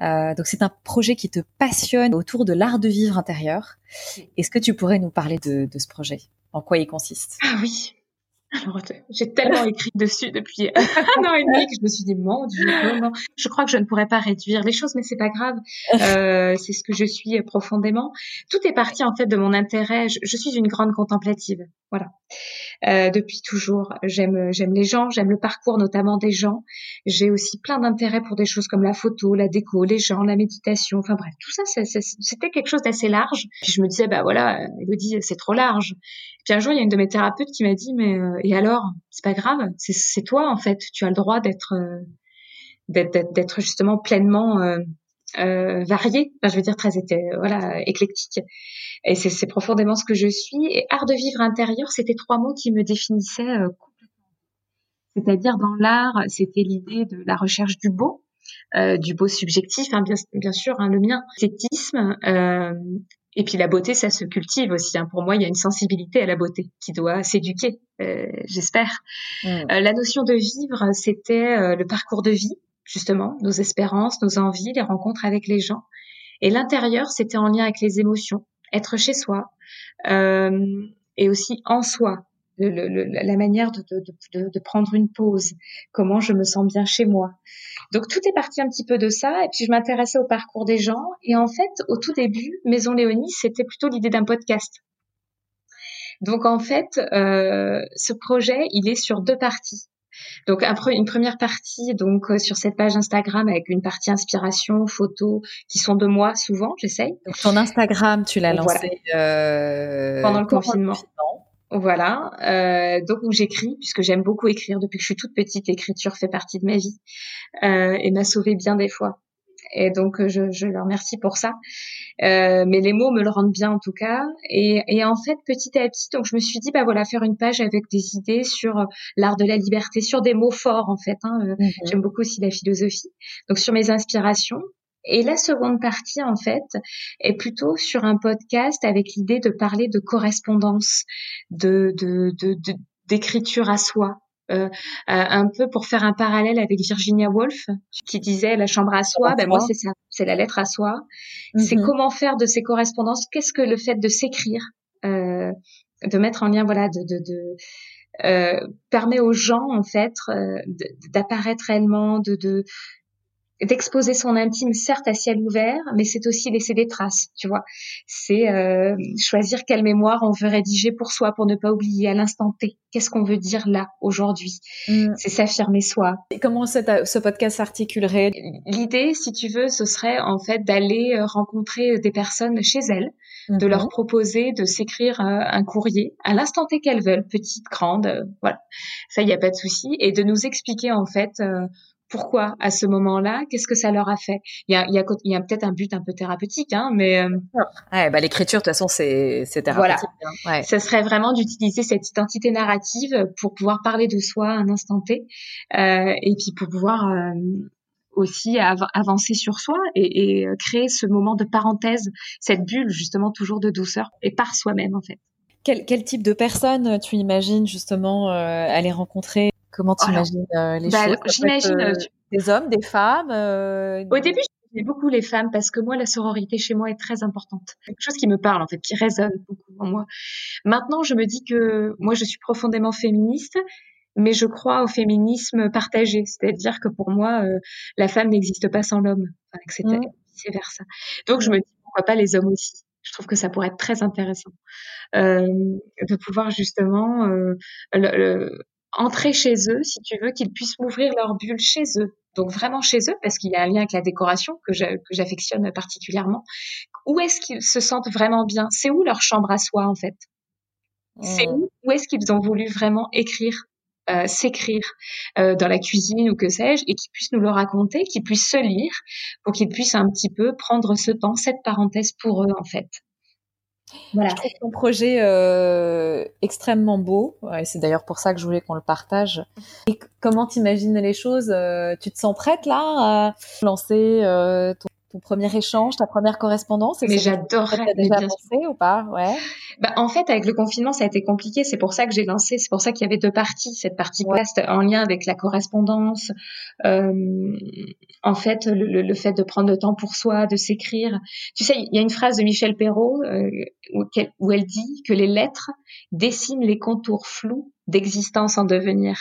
Euh, donc c'est un projet qui te passionne autour de l'art de vivre intérieur. Est-ce que tu pourrais nous parler de, de ce projet? En quoi il consiste Ah oui. Alors, j'ai tellement écrit dessus depuis un an et demi que je me suis dit, mon Dieu, non, je crois que je ne pourrais pas réduire les choses, mais c'est pas grave. Euh, c'est ce que je suis profondément. Tout est parti en fait de mon intérêt. Je, je suis une grande contemplative, voilà. Euh, depuis toujours. J'aime j'aime les gens, j'aime le parcours notamment des gens. J'ai aussi plein d'intérêt pour des choses comme la photo, la déco, les gens, la méditation. Enfin bref, tout ça, c'était quelque chose d'assez large. Puis je me disais, bah voilà, Elodie, c'est trop large. Puis un jour, il y a une de mes thérapeutes qui m'a dit, mais euh, et alors, c'est pas grave, c'est toi en fait. Tu as le droit d'être euh, d'être justement pleinement euh, euh, varié. Je veux dire très voilà éclectique. Et c'est profondément ce que je suis. Et art de vivre intérieur, c'était trois mots qui me définissaient complètement. C'est-à-dire dans l'art, c'était l'idée de la recherche du beau, du beau subjectif, hein, bien, sûr, hein, le mien, l'esthétisme. Euh, et puis la beauté, ça se cultive aussi. Hein. Pour moi, il y a une sensibilité à la beauté qui doit s'éduquer, euh, j'espère. Mm. Euh, la notion de vivre, c'était le parcours de vie, justement, nos espérances, nos envies, les rencontres avec les gens. Et l'intérieur, c'était en lien avec les émotions, être chez soi euh, et aussi en soi. La manière de, de, prendre une pause, comment je me sens bien chez moi. Donc tout est parti un petit peu de ça, et puis je m'intéressais au parcours des gens, et en fait, au tout début, Maison Léonie, c'était plutôt l'idée d'un podcast. Donc en fait, euh, ce projet, il est sur deux parties. Donc une première partie donc euh, sur cette page Instagram avec une partie inspiration, photos qui sont de moi souvent, j'essaye. Donc ton Instagram, tu l'as lancé euh, pendant le confinement. Voilà, euh, donc où j'écris puisque j'aime beaucoup écrire depuis que je suis toute petite. L'écriture fait partie de ma vie euh, et m'a sauvé bien des fois. Et donc, euh, je, je leur remercie pour ça. Euh, mais les mots me le rendent bien en tout cas. Et, et, en fait, petit à petit, donc je me suis dit, bah voilà, faire une page avec des idées sur euh, l'art de la liberté, sur des mots forts en fait. Hein. Euh, mhm. J'aime beaucoup aussi la philosophie. Donc sur mes inspirations. Et la seconde partie, en fait, est plutôt sur un podcast avec l'idée de parler de correspondance, de, de, de, d'écriture à soi, euh, euh, un peu pour faire un parallèle avec Virginia Woolf qui disait la chambre à soi. Ben moi c'est ça, c'est la lettre à soi. C'est mhm. comment faire de ces correspondances. Qu'est-ce que le fait de s'écrire, euh, de mettre en lien, voilà, de, de, de euh, permet aux gens en fait euh, d'apparaître réellement, de, de d'exposer son intime, certes à ciel ouvert, mais c'est aussi laisser des traces, tu vois. C'est euh, choisir quelle mémoire on veut rédiger pour soi, pour ne pas oublier à l'instant T. Qu'est-ce qu'on veut dire là, aujourd'hui? Mm. C'est s'affirmer soi. Et comment ce podcast s'articulerait? L'idée, si tu veux, ce serait en fait d'aller euh, rencontrer des personnes chez elles, de leur mhm. proposer de s'écrire euh, un courrier à l'instant T qu'elles veulent, petite, grande, voilà. Ça, il n'y a pas de souci. Et de nous expliquer en fait pourquoi à ce moment-là, qu'est-ce que ça leur a fait? Il y a, il y a, il y a peut-être un but un peu thérapeutique, hein, mais euh, ouais, bah, l'écriture de toute façon c'est c'est thérapeutique. Voilà, hein. ouais. ça serait vraiment d'utiliser cette identité narrative pour pouvoir parler de soi à un instant T, euh, et puis pour pouvoir euh, aussi avancer sur soi et, et, créer ce moment de parenthèse, cette bulle justement toujours de douceur et par soi-même en fait. Quel, quel type de personnes tu imagines justement euh, aller rencontrer? Comment tu imagines euh, les bah, choses? J'imagine euh, des hommes, des femmes. Euh, Au début, j'ai beaucoup les femmes parce que moi, la sororité chez moi est très importante. Quelque chose qui me parle en fait, qui résonne beaucoup en moi. Maintenant, je me dis que moi, je suis profondément féministe, mais je crois au féminisme partagé, c'est-à-dire que pour moi, la femme n'existe pas sans l'homme, etc. Mmh. C'est vers ça. Donc, je me dis pourquoi pas les hommes aussi? Je trouve que ça pourrait être très intéressant euh, de pouvoir justement euh, le, entrer chez eux, si tu veux, qu'ils puissent m'ouvrir leur bulle chez eux. Donc vraiment chez eux, parce qu'il y a un lien avec la décoration que j'affectionne particulièrement. Où est-ce qu'ils se sentent vraiment bien? C'est où leur chambre à soi, en fait? C'est mmh. où, où est-ce qu'ils ont voulu vraiment écrire euh, s'écrire euh, dans la cuisine ou que sais-je, et qu'ils puissent nous le raconter, qu'ils puissent se lire, pour qu'ils puissent un petit peu prendre ce temps, cette parenthèse pour eux en fait? Voilà. Je trouve ton projet euh, extrêmement beau. et c'est d'ailleurs pour ça que je voulais qu'on le partage. Et comment t'imagines les choses euh, Tu te sens prête là à lancer euh, ton ton premier échange, ta première correspondance Mais j'adorerais. déjà pensé ou pas? Ouais. Bah, en fait, avec le confinement, ça a été compliqué. C'est pour ça que j'ai lancé. C'est pour ça qu'il y avait deux parties. Cette partie ouais. en lien avec la correspondance. Euh, en fait, le, le, fait de prendre le temps pour soi, de s'écrire. Tu sais, il y a une phrase de Michel Perrault euh, où, où elle dit que les lettres dessinent les contours flous d'existence en devenir.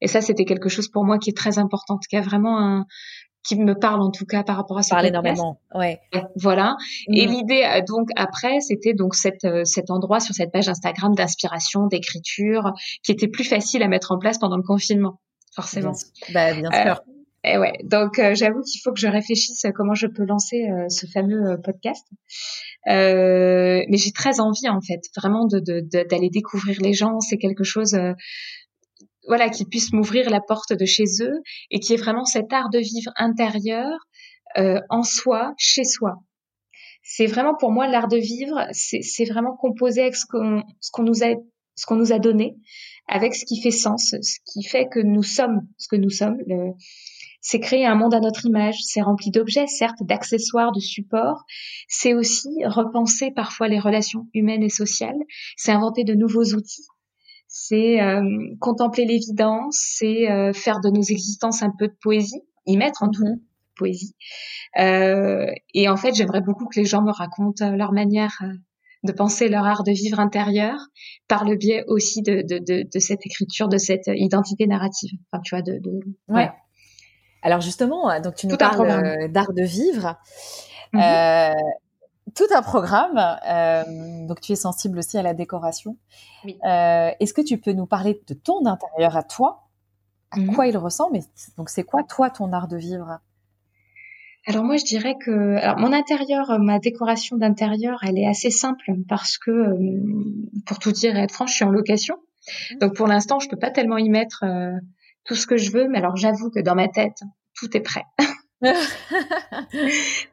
Et ça, c'était quelque chose pour moi qui est très important, qui a vraiment un, qui me parle en tout cas par rapport à ça. Parle énormément, ouais. Voilà. Et mm. l'idée euh, donc après, c'était donc cet euh, cet endroit sur cette page Instagram d'inspiration, d'écriture, qui était plus facile à mettre en place pendant le confinement, forcément. Bien, bah, bien sûr. Euh, et ouais, donc euh, j'avoue qu'il faut que je réfléchisse à comment je peux lancer ce fameux podcast. mais j'ai très envie en fait, vraiment de d'aller de, découvrir les gens. C'est quelque chose voilà, qu'ils puissent m'ouvrir la porte de chez eux et qui est vraiment cet art de vivre intérieur euh, en soi, chez soi. C'est vraiment pour moi l'art de vivre, c'est vraiment composé avec ce qu'on nous a ce qu'on nous a donné, avec ce qui fait sens, ce qui fait que nous sommes ce que nous sommes. c'est créer un monde à notre image, c'est rempli d'objets, certes, d'accessoires, de supports. C'est aussi repenser parfois les relations humaines et sociales. C'est inventer de nouveaux outils c'est euh, contempler l'évidence, c'est euh, faire de nos existences un peu de poésie, y mettre en tout mhm. poésie. Euh, et en fait, j'aimerais beaucoup que les gens me racontent leur manière de penser leur art de vivre intérieur par le biais aussi de, de, de, de cette écriture, de cette identité narrative. Enfin, tu vois, de, de ouais. Alors justement, donc tu nous parles d'art de vivre. Mhm tout un programme. Euh, donc, tu es sensible aussi à la décoration. Oui. Euh, Est-ce que tu peux nous parler de ton intérieur à toi? À mhm. quoi il ressemble? Donc, c'est quoi, toi, ton art de vivre? Alors moi je dirais que alors mon intérieur, ma décoration d'intérieur, elle est assez simple parce que euh, pour tout dire et être franche, je suis en location. Mhm. Donc pour l'instant, je peux pas tellement y mettre euh, tout ce que je veux, mais alors j'avoue que dans ma tête, tout est prêt.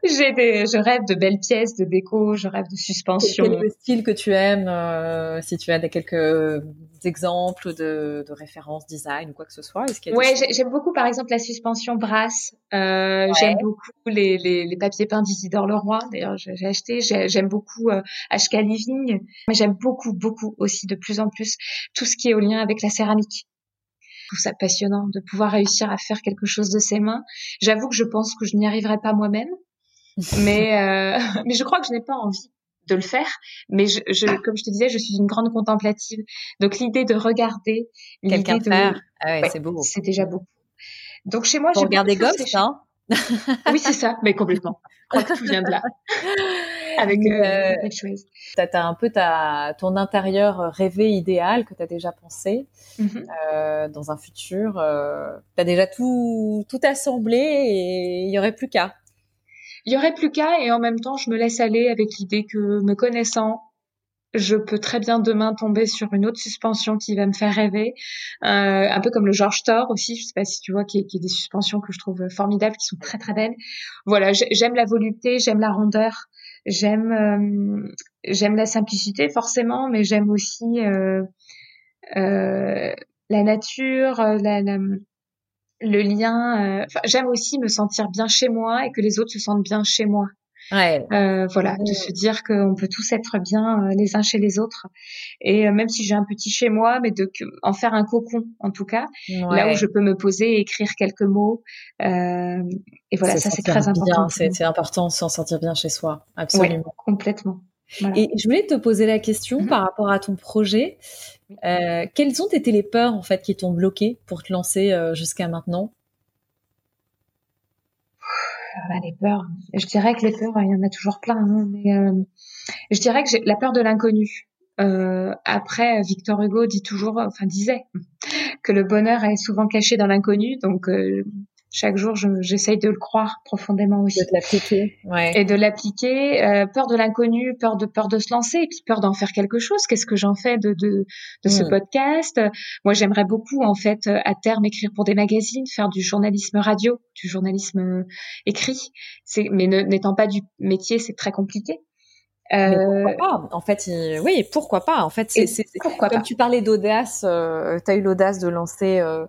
J'ai des, je rêve de belles pièces de déco, je rêve de suspension. Quel est le style que tu aimes euh, Si tu as des, quelques exemples de, de références design ou quoi que ce soit est Ouais, j'aime beaucoup par exemple la suspension brasse. Euh, ouais. J'aime beaucoup les, les, les, papiers peints d'Isidore Leroy. D'ailleurs, j'ai acheté. J'aime beaucoup euh, HK Living, mais j'aime beaucoup, beaucoup aussi de plus en plus tout ce qui est au lien avec la céramique trouve ça passionnant de pouvoir réussir à faire quelque chose de ses mains. J'avoue que je pense que je n'y arriverai pas moi-même, mais euh, mais je crois que je n'ai pas envie de le faire. Mais je, je, comme je te disais, je suis une grande contemplative. Donc l'idée de regarder, quelqu'un faire, ah ouais, c'est beau. C'est déjà beaucoup. Donc chez moi, j'ai regarder Ghost, hein oui, c'est ça, mais complètement. Je crois que tout vient de là. Avec euh, euh T'as un peu ta, ton intérieur rêvé idéal que tu as déjà pensé mm-hmm. euh, dans un futur. Euh, tu as déjà tout, tout assemblé et il y aurait plus qu'à. Il y aurait plus qu'à et en même temps, je me laisse aller avec l'idée que me connaissant, je peux très bien demain tomber sur une autre suspension qui va me faire rêver, euh, un peu comme le George Thor aussi, je sais pas si tu vois, qui est, qui des suspensions que je trouve formidables, qui sont très très belles. Voilà, j'aime la volupté, j'aime la rondeur, j'aime euh, j'aime la simplicité forcément, mais j'aime aussi euh, euh la nature, le lien. J'aime aussi me sentir bien chez moi et que les autres se sentent bien chez moi. Ouais. Euh, voilà, de se dire qu'on peut tous être bien euh, les uns chez les autres. Et euh, même si j'ai un petit chez moi, mais de en faire un cocon en tout cas, là où je peux me poser et écrire quelques mots. Euh, et voilà, ça c'est très important. C'est important de s'en sentir bien chez soi, absolument. complètement. Et je voulais te poser la question mm-hmm. par rapport à ton projet. Euh, quelles ont été les peurs en fait qui t'ont bloqué pour te lancer jusqu'à maintenant? Les peurs. Je dirais que les peurs, il y en a toujours plein, hein, mais euh, je dirais que j'ai la peur de l'inconnu. Euh, après, Victor Hugo dit toujours, enfin disait, que le bonheur est souvent caché dans l'inconnu. Donc, euh, chaque jour, j'essaye de le croire profondément aussi. De l'appliquer. Ouais. Et de l'appliquer. Euh, peur de l'inconnu, peur de peur de se lancer, et puis peur d'en faire quelque chose. Qu'est-ce que j'en fais de de, de ce mm. podcast? Moi, j'aimerais beaucoup, en fait, à terme, écrire pour des magazines, faire du journalisme radio, du journalisme euh, écrit. C'est, mais n'étant pas du métier, c'est très compliqué. Euh... pourquoi pas? En fait, oui, pourquoi pas? En fait, c'est pourquoi comme tu parlais d'audace, euh, tu as eu l'audace de lancer euh,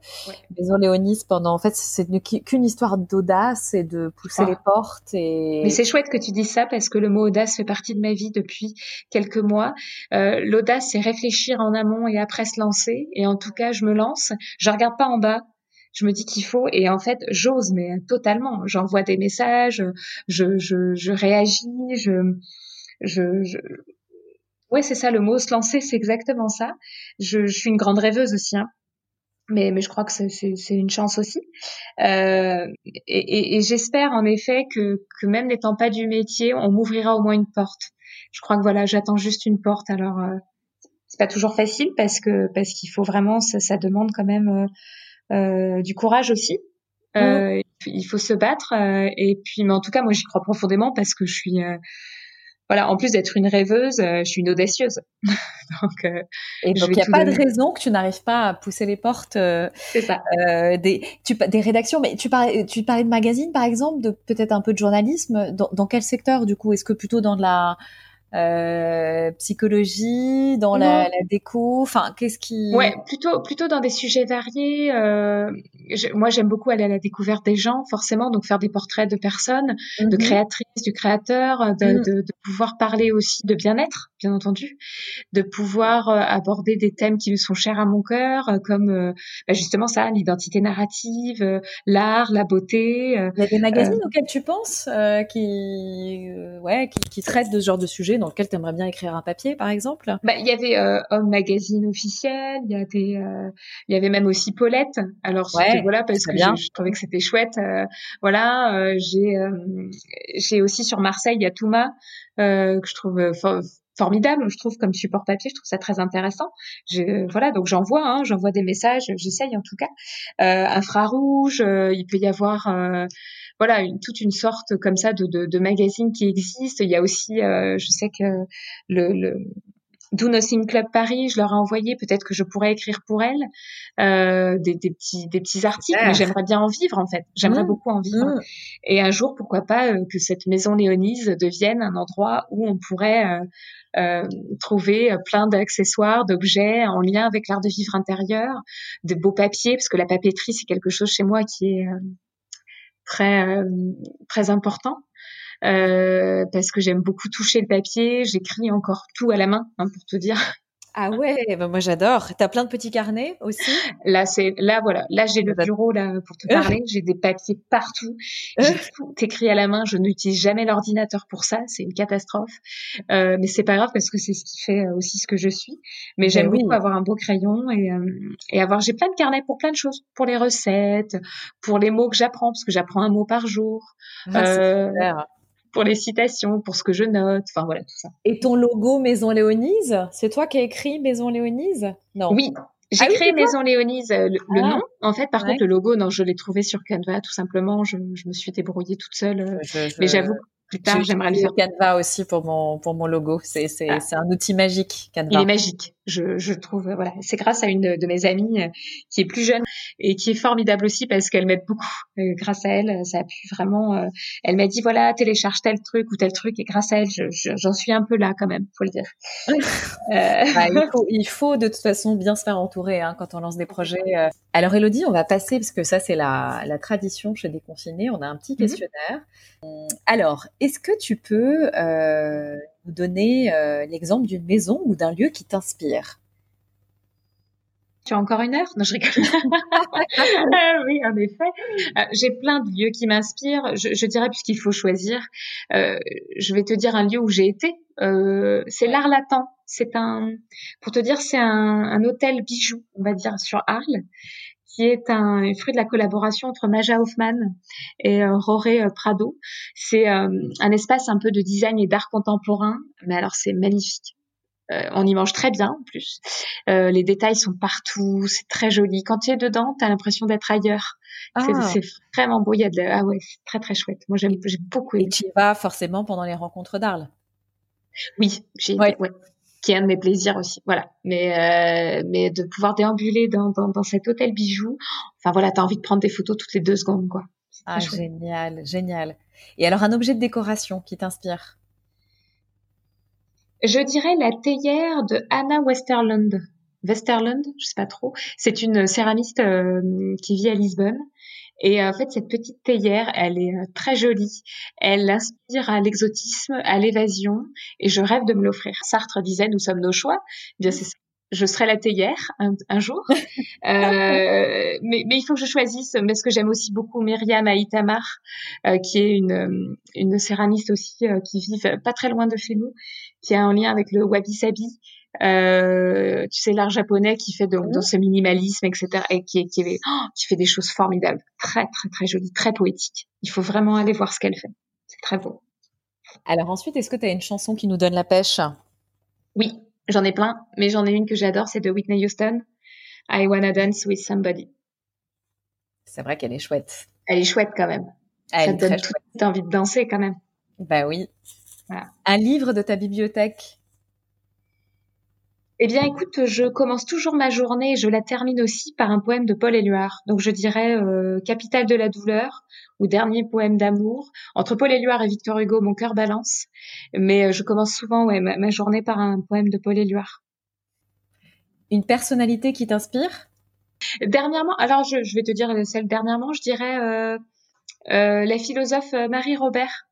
Maison Léonis pendant. En fait, c'est qu'une histoire d'audace et de pousser les portes. Et mais c'est chouette que tu dises ça parce que le mot audace fait partie de ma vie depuis quelques mois. Euh, l'audace, c'est réfléchir en amont et après se lancer. Et en tout cas, je me lance. Je regarde pas en bas je me dis qu'il faut et en fait j'ose mais totalement j'envoie des messages je, je, je réagis je je, je... ouais, c'est ça le mot, se lancer, c'est exactement ça. Je, je, suis une grande rêveuse aussi, hein. Mais, mais je crois que c'est une chance aussi. Euh, et, et, et j'espère en effet que, que même n'étant pas du métier, on m'ouvrira au moins une porte. Je crois que voilà, j'attends juste une porte. Alors, euh, c'est pas toujours facile parce que parce qu'il faut vraiment, ça, ça, demande quand même euh, euh du courage aussi. Mmh. Euh, il faut se battre. Euh, et puis, mais en tout cas, moi, j'y crois profondément parce que je suis voilà, en plus d'être une rêveuse, euh, je suis une audacieuse. donc, euh, et donc il n'y a pas de raison que tu n'arrives pas à pousser les portes. Euh, ça. des, tu, des rédactions, mais tu parlais, tu parlais de magazines par exemple, de peut-être un peu de journalisme. Dans, dans quel secteur du coup? Est-ce que plutôt dans de la euh, psychologie, dans la, la, déco, enfin qu'est-ce qui Ouais, plutôt plutôt dans des sujets variés. Euh, moi, j'aime beaucoup aller à la découverte des gens, forcément, donc faire des portraits de personnes, de mhm. créatrices, du créateur, de, mhm. de, de, pouvoir parler aussi de bien-être, bien entendu, de pouvoir euh, aborder des thèmes qui me sont chers à mon cœur, euh, comme euh, bah justement ça, l'identité narrative, l'art, la beauté. Il y a des magazines auxquels tu penses qui ouais qui, qui traitent de ce genre de sujets dans lequel tu aimerais bien écrire un papier, par exemple? Bah, Il y avait euh, Homme Magazine officiel, il y, avait, euh, y avait même aussi Paulette. Alors, voilà, parce que je, trouvais que c'était chouette. Euh, voilà, euh, j'ai j'ai aussi sur Marseille, il y a Touma, que je trouve formidable, je trouve, comme support papier, je trouve ça très intéressant. Voilà, donc j'envoie, hein, j'envoie des messages, j'essaye en tout cas. Euh, infrarouge, il peut y avoir voilà une, toute une sorte comme ça de, de, magazines qui existent. Il y a aussi, euh, je sais que le Do Nothing Club Paris, je leur ai envoyé, peut-être que je pourrais écrire pour elles euh, des, des, petits, des petits articles, mais j'aimerais bien en vivre en fait. J'aimerais mmh. beaucoup en vivre. Mmh. Et un jour, pourquoi pas euh, que cette maison Léonise devienne un endroit où on pourrait euh, euh trouver plein d'accessoires, d'objets en lien avec l'art de vivre intérieur, de beaux papiers, parce que la papeterie c'est quelque chose chez moi qui est très euh, très important euh, parce que j'aime beaucoup toucher le papier. J'écris encore tout à la main, hein, pour te dire. Ah ouais, bah moi j'adore. T'as plein de petits carnets aussi? Là c'est là voilà, là j'ai le bureau là pour te parler, j'ai des papiers partout, j'ai tout écrit à la main. Je n'utilise jamais l'ordinateur pour ça, c'est une catastrophe. Euh, mais c'est pas grave parce que c'est ce qui fait euh, aussi ce que je suis. Mais ben j'aime beaucoup avoir un beau crayon et, euh, et avoir. J'ai plein de carnets pour plein de choses, pour les recettes, pour les mots que j'apprends parce que j'apprends un mot par jour. Ah, euh, pour les citations, pour ce que je note, enfin voilà tout ça. Et ton logo Maison Léonise, c'est toi qui as écrit Maison Léonise? Non. Oui, j'ai ah créé Maison Léonise, euh, le, ah. nom. En fait, par contre, le logo, non, je l'ai trouvé sur Canva, tout simplement. Je, je me suis débrouillée toute seule. Euh, mais j'avoue, plus tard, j'aimerais le faire. Canva aussi pour mon pour mon logo. C'est c'est ah. c'est un outil magique. Canva. Il est magique. Je je trouve voilà. C'est grâce à une de mes amies euh, qui est plus jeune et qui est formidable aussi parce qu'elle m'aide beaucoup. Euh, grâce à elle, ça a pu vraiment. Euh, elle m'a dit voilà télécharge tel truc ou tel truc et grâce à elle, j'en suis un peu là quand même, faut le dire. bah, il faut il faut de toute façon bien se faire entourer hein, quand on lance des projets. Alors Elodie, on va passer parce que ça c'est la la tradition chez Déconfiné. On a un petit mhm. questionnaire. Alors est-ce que tu peux euh, nous donner euh, l'exemple d'une maison ou d'un lieu qui t'inspire? Tu as encore une heure? Non, je rigole. Ah oui, en effet. Euh, j'ai plein de lieux qui m'inspirent. Je, je, dirais, puisqu'il faut choisir, je vais te dire un lieu où j'ai été. c'est l'Arlatan. C'est un, pour te dire, c'est un, un hôtel bijou, on va dire, sur Arles qui est un fruit de la collaboration entre Maja Hoffman et euh, Roré euh, Prado. C'est euh, un espace un peu de design et d'art contemporain, mais alors c'est magnifique. on y mange très bien en plus. les détails sont partout, c'est très joli. Quand tu es dedans, tu as l'impression d'être ailleurs. Ah. C'est vraiment beau. Il y a de ah ouais, c'est très très chouette. Moi j'aime, j'ai beaucoup aimé. Et tu y vas forcément pendant les rencontres d'Arles? Oui, j'ai ouais qui est un de mes plaisirs aussi. Voilà. Mais euh, mais de pouvoir déambuler dans, dans, dans cet hôtel bijou, enfin voilà, t'as envie de prendre des photos toutes les deux secondes, quoi. Ah génial, génial. Et alors un objet de décoration qui t'inspire? Je dirais la théière de Anna Westerland. Westerland, je sais pas trop. C'est une céramiste euh, qui vit à Lisbonne et en fait, cette petite théière, elle est euh, très jolie. Elle inspire à l'exotisme, à l'évasion, et je rêve de me l'offrir. Sartre disait "Nous sommes nos choix." Eh bien, c'est je serai la théière un, jour, euh, mais, mais, il faut que je choisisse parce que j'aime aussi beaucoup Myriam Aitamar, euh, qui est une, une céramiste aussi euh, qui vit pas très loin de chez nous, qui a un lien avec le wabi sabi euh, tu sais l'art japonais qui fait de, mmh. dans ce minimalisme etc et qui qui, oh, qui fait des choses formidables. Très très très jolies très poétiques. Il faut vraiment aller voir ce qu'elle fait. C'est très beau. Alors ensuite est-ce que tu as une chanson qui nous donne la pêche? Oui j'en ai plein mais j'en ai une que j'adore c'est de Whitney Houston I Wanna Dance with Somebody. C'est vrai qu'elle est chouette. Elle est chouette quand même. Elle ça donne toute envie de danser quand même. Bah oui. Un livre de ta bibliothèque? Eh bien, écoute, je commence toujours ma journée et je la termine aussi par un poème de Paul Éluard. Donc, je dirais euh, Capitale de la douleur ou Dernier poème d'amour. Entre Paul Éluard et Victor Hugo, mon cœur balance. Mais euh, je commence souvent ouais, ma, journée par un poème de Paul Éluard. Une personnalité qui t'inspire? Dernièrement, alors je, vais te dire celle dernièrement, je dirais euh, la philosophe Marie Robert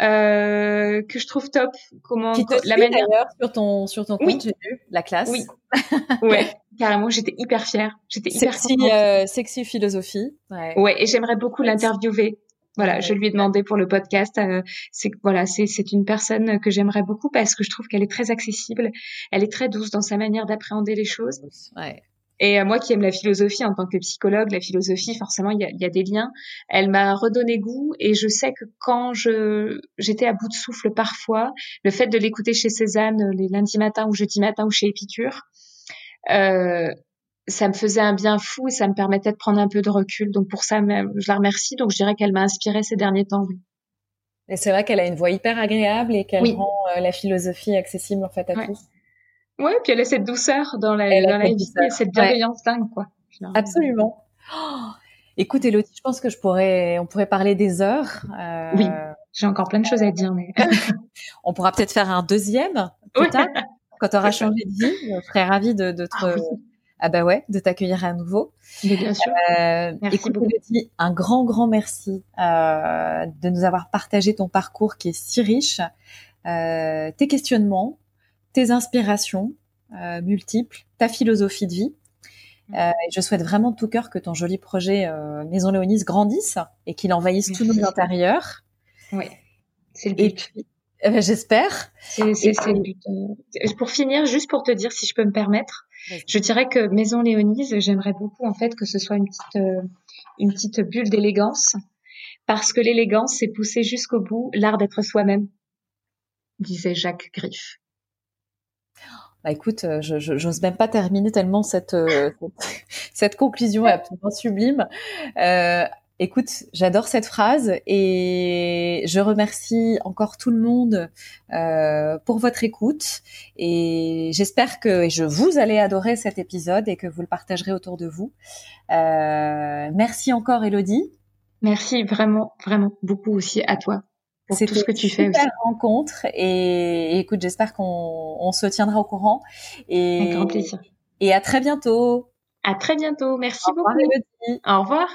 euh, que je trouve top. Comment qui te la manière sur ton sur ton compte, j'ai vu la classe. Oui. ouais, carrément, j'étais hyper fière. J'étais hyper sexy, euh, sexy philosophie. Ouais, ouais et j'aimerais beaucoup l'interviewer. Voilà, je lui ai demandé pour le podcast. Euh, c'est voilà, c'est c'est une personne que j'aimerais beaucoup parce que je trouve qu'elle est très accessible. Elle est très douce dans sa manière d'appréhender les choses. Ouais. Et euh, moi qui aime la philosophie en tant que psychologue, la philosophie, forcément, il y a, y a, des liens. Elle m'a redonné goût et je sais que quand je j'étais à bout de souffle parfois, le fait de l'écouter chez Cézanne les lundis matins ou jeudi matin ou chez Épicure, euh, ça me faisait un bien fou et ça me permettait de prendre un peu de recul. Donc pour ça, je la remercie. Donc je dirais qu'elle m'a inspirée ces derniers temps. Et c'est vrai qu'elle a une voix hyper agréable et qu'elle rend euh, la philosophie accessible en fait à tous. Ouais, puis elle a cette douceur dans la, dans la vie, cette bienveillance dingue, quoi. Absolument. Oh, écoute, Elodie, je pense que je pourrais, on pourrait parler des heures. Euh... Oui, j'ai encore plein de choses à dire, mais on pourra peut-être faire un deuxième plus tard, quand tu auras changé de vie. Je serais ravie de, de te, ah, ah, bah ouais, de t'accueillir à nouveau. bien sûr. Euh, merci écoute, Elodie, un grand, grand merci euh, de nous avoir partagé ton parcours qui est si riche, euh, tes questionnements, tes inspirations. multiples, ta philosophie de vie. Mm. je souhaite vraiment de tout cœur que ton joli projet Maison Léonis grandisse et qu'il envahisse tous nos intérieurs. Oui, c'est le but. Ben, j'espère. C'est le but. Pour finir, juste pour te dire, si je peux me permettre, je dirais que Maison Léonise, j'aimerais beaucoup en fait que ce soit une petite, une petite bulle d'élégance parce que l'élégance, c'est pousser jusqu'au bout l'art d'être soi-même, disait Jacques Griff. Bah écoute, euh, je j'ose même pas terminer tellement cette euh, cette conclusion est absolument sublime. Euh, écoute, j'adore cette phrase et je remercie encore tout le monde euh, pour votre écoute et j'espère que je vous allez adorer cet épisode et que vous le partagerez autour de vous. Euh, merci encore, Elodie. Merci vraiment, vraiment beaucoup aussi à toi pour tout ce que tu fais aussi. rencontre et, écoute, j'espère qu'on se tiendra au courant. Et, Avec grand plaisir. Et à très bientôt. À très bientôt. Merci au beaucoup. Au revoir.